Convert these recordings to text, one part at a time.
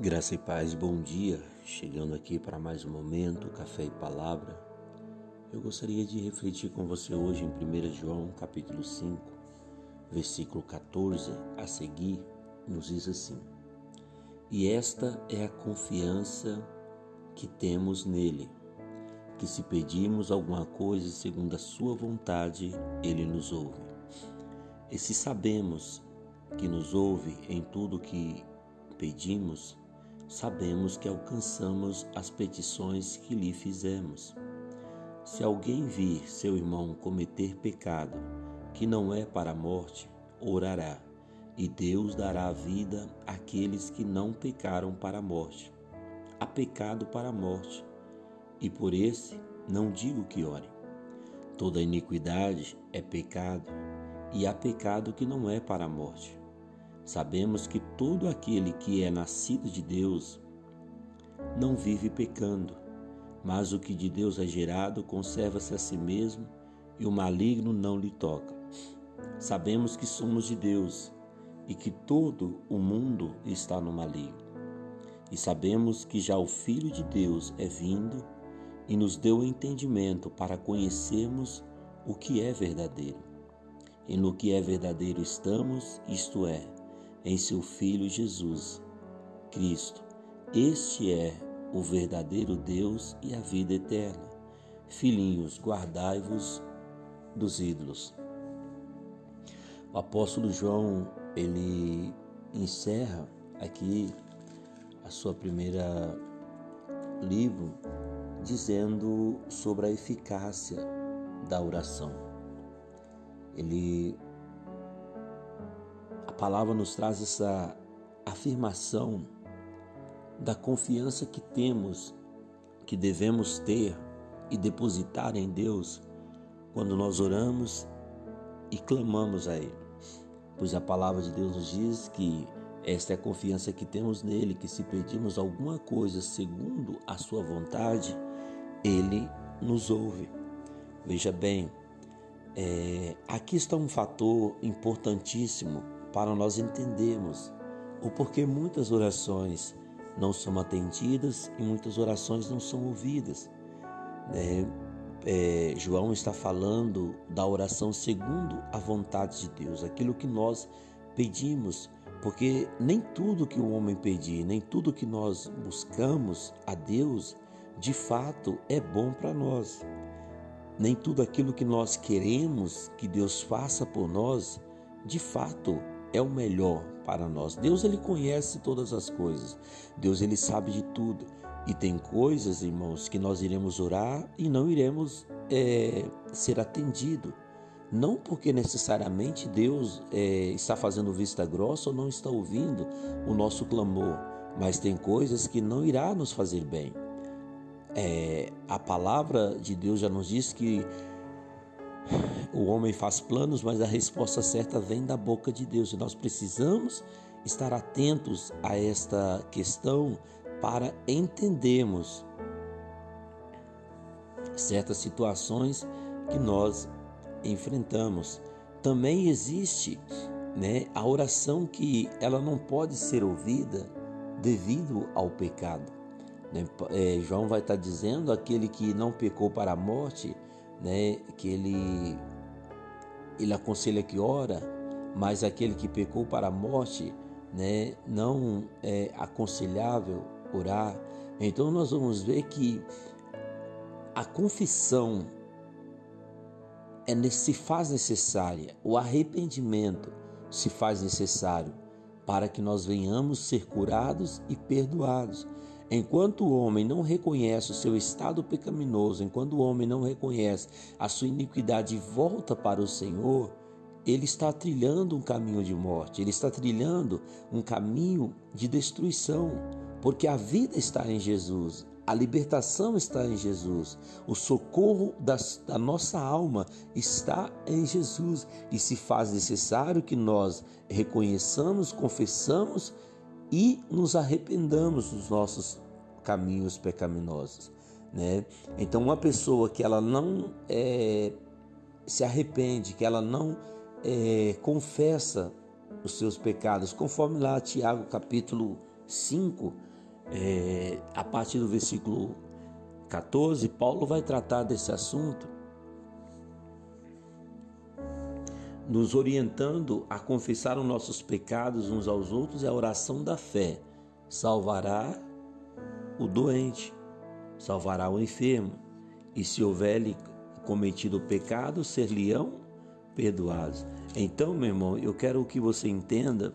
Graça e paz, bom dia. Chegando aqui para mais um momento, café e palavra. Eu gostaria de refletir com você hoje em 1 João, capítulo 5, versículo 14 a seguir, nos diz assim: E esta é a confiança que temos nele, que se pedimos alguma coisa segundo a sua vontade, ele nos ouve. E se sabemos que nos ouve em tudo que pedimos, sabemos que alcançamos as petições que lhe fizemos. Se alguém vir seu irmão cometer pecado que não é para a morte, orará, e Deus dará vida àqueles que não pecaram para a morte. Há pecado para a morte, e por esse não digo que ore. Toda iniquidade é pecado, e há pecado que não é para a morte. Sabemos que todo aquele que é nascido de Deus não vive pecando, mas o que de Deus é gerado conserva-se a si mesmo e o maligno não lhe toca. Sabemos que somos de Deus e que todo o mundo está no maligno. E sabemos que já o Filho de Deus é vindo e nos deu entendimento para conhecermos o que é verdadeiro. E no que é verdadeiro estamos, isto é, em seu Filho Jesus Cristo. Este é o verdadeiro Deus e a vida eterna. Filhinhos, guardai-vos dos ídolos. O apóstolo João, ele encerra aqui a sua primeira livro dizendo sobre a eficácia da oração. Ele palavra nos traz essa afirmação da confiança que temos, que devemos ter e depositar em Deus quando nós oramos e clamamos a Ele. Pois a palavra de Deus nos diz que esta é a confiança que temos nele, que se pedimos alguma coisa segundo a Sua vontade, Ele nos ouve. Veja bem, é, aqui está um fator importantíssimo para nós entendermos o porquê muitas orações não são atendidas e muitas orações não são ouvidas. É, é, João está falando da oração segundo a vontade de Deus, aquilo que nós pedimos, porque nem tudo que o homem pedir, nem tudo que nós buscamos a Deus, de fato é bom para nós. Nem tudo aquilo que nós queremos que Deus faça por nós, de fato é o melhor para nós. Deus ele conhece todas as coisas. Deus ele sabe de tudo. E tem coisas, irmãos, que nós iremos orar e não iremos é, ser atendido. Não porque necessariamente Deus é, está fazendo vista grossa ou não está ouvindo o nosso clamor, mas tem coisas que não irá nos fazer bem. É, a palavra de Deus já nos diz que o homem faz planos, mas a resposta certa vem da boca de Deus. E nós precisamos estar atentos a esta questão para entendermos certas situações que nós enfrentamos. Também existe né, a oração que ela não pode ser ouvida devido ao pecado. Né? É, João vai estar dizendo aquele que não pecou para a morte, né, que ele ele aconselha que ora, mas aquele que pecou para a morte, né, não é aconselhável orar. Então nós vamos ver que a confissão é, se faz necessária, o arrependimento se faz necessário para que nós venhamos ser curados e perdoados. Enquanto o homem não reconhece o seu estado pecaminoso, enquanto o homem não reconhece a sua iniquidade e volta para o Senhor, ele está trilhando um caminho de morte, ele está trilhando um caminho de destruição, porque a vida está em Jesus, a libertação está em Jesus, o socorro da, da nossa alma está em Jesus e se faz necessário que nós reconheçamos, confessamos e nos arrependamos dos nossos caminhos pecaminosos. Né? Então, uma pessoa que ela não é, se arrepende, que ela não é, confessa os seus pecados, conforme lá Tiago capítulo 5, é, a partir do versículo 14, Paulo vai tratar desse assunto, nos orientando a confessar os nossos pecados uns aos outros e a oração da fé salvará o doente, salvará o enfermo, e se houver cometido pecado, ser-lhe-ão perdoados. Então, meu irmão, eu quero que você entenda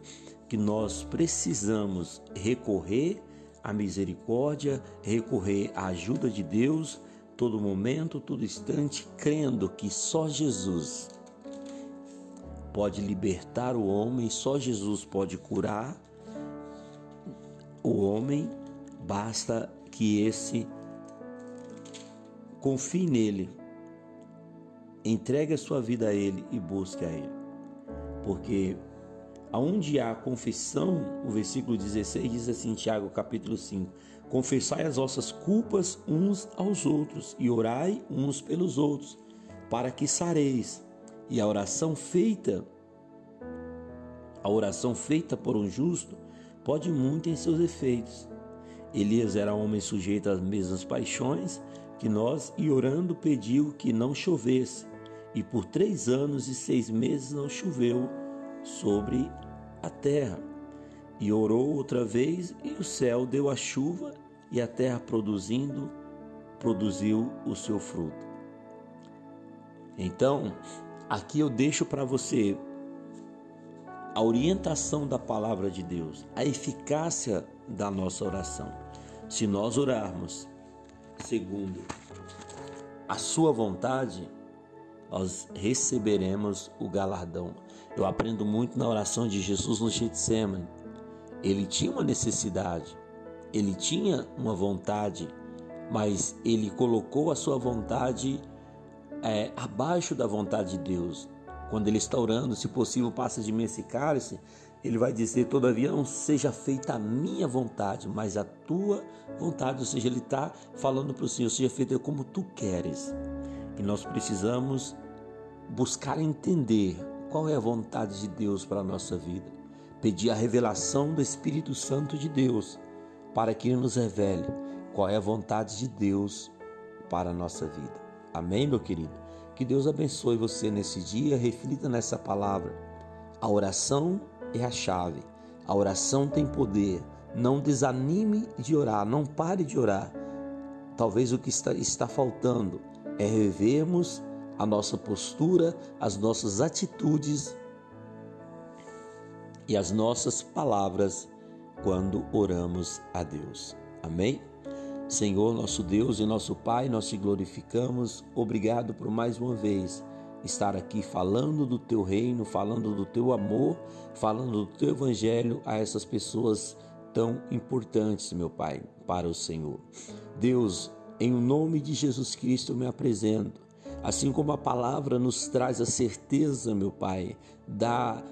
que nós precisamos recorrer à misericórdia, recorrer à ajuda de Deus todo momento, todo instante, crendo que só Jesus pode libertar o homem, só Jesus pode curar o homem, basta que esse confie nele, entregue a sua vida a ele e busque a ele. Porque Aonde há confissão, o versículo 16 diz assim, Tiago capítulo 5: Confessai as vossas culpas uns aos outros e orai uns pelos outros, para que sareis. E a oração feita, a oração feita por um justo, pode muito em seus efeitos. Elias era homem sujeito às mesmas paixões que nós, e orando pediu que não chovesse, e por três anos e seis meses não choveu sobre a terra. E orou outra vez, e o céu deu a chuva, e a terra produzindo, produziu o seu fruto. Então, aqui eu deixo para você a orientação da palavra de Deus, a eficácia da nossa oração. Se nós orarmos segundo a sua vontade, nós receberemos o galardão. Eu aprendo muito na oração de Jesus no Getsemane. Ele tinha uma necessidade, ele tinha uma vontade, mas ele colocou a sua vontade é, abaixo da vontade de Deus. Quando ele está orando, se possível, passa de mim esse cálice, ele vai dizer: Todavia não seja feita a minha vontade, mas a tua vontade. Ou seja, ele está falando para o Senhor: seja feita como tu queres. E nós precisamos buscar entender qual é a vontade de Deus para a nossa vida. Pedir a revelação do Espírito Santo de Deus para que ele nos revele qual é a vontade de Deus para a nossa vida. Amém, meu querido? Que Deus abençoe você nesse dia, reflita nessa palavra. A oração é a chave. A oração tem poder. Não desanime de orar, não pare de orar. Talvez o que está, está faltando é revermos a nossa postura, as nossas atitudes e as nossas palavras quando oramos a Deus. Amém? Senhor, nosso Deus e nosso Pai, nós te glorificamos. Obrigado por mais uma vez estar aqui falando do teu reino, falando do teu amor, falando do teu evangelho a essas pessoas tão importantes, meu Pai, para o Senhor. Deus, em nome de Jesus Cristo, eu me apresento Assim como a palavra nos traz a certeza, meu Pai, da,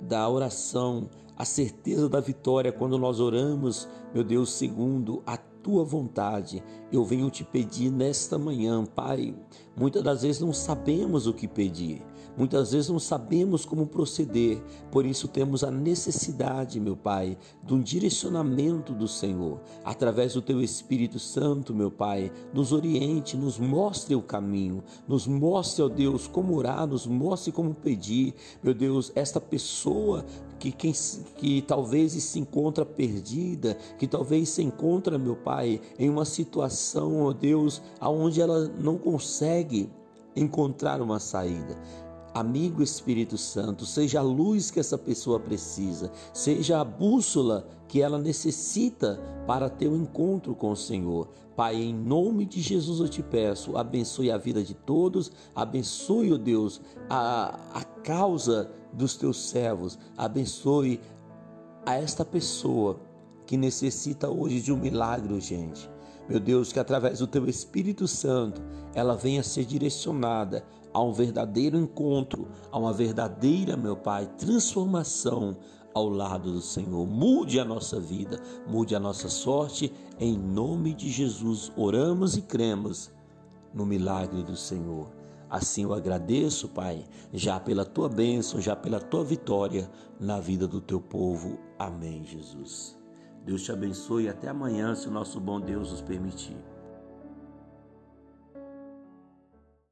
da oração, a certeza da vitória quando nós oramos, meu Deus, segundo a tua vontade. Eu venho te pedir nesta manhã, Pai. Muitas das vezes não sabemos o que pedir. Muitas vezes não sabemos como proceder, por isso temos a necessidade, meu Pai, de um direcionamento do Senhor, através do Teu Espírito Santo, meu Pai, nos oriente, nos mostre o caminho, nos mostre, ó Deus, como orar, nos mostre como pedir, meu Deus, esta pessoa que, quem, que talvez se encontra perdida, que talvez se encontra, meu Pai, em uma situação, ó Deus, aonde ela não consegue encontrar uma saída. Amigo Espírito Santo, seja a luz que essa pessoa precisa, seja a bússola que ela necessita para ter o um encontro com o Senhor. Pai, em nome de Jesus eu te peço, abençoe a vida de todos, abençoe, ó oh Deus, a, a causa dos teus servos, abençoe a esta pessoa que necessita hoje de um milagre urgente. Meu Deus, que através do teu Espírito Santo ela venha ser direcionada a um verdadeiro encontro, a uma verdadeira, meu Pai, transformação ao lado do Senhor. Mude a nossa vida, mude a nossa sorte. Em nome de Jesus, oramos e cremos no milagre do Senhor. Assim eu agradeço, Pai, já pela tua bênção, já pela tua vitória na vida do teu povo. Amém, Jesus. Deus te abençoe e até amanhã, se o nosso bom Deus nos permitir.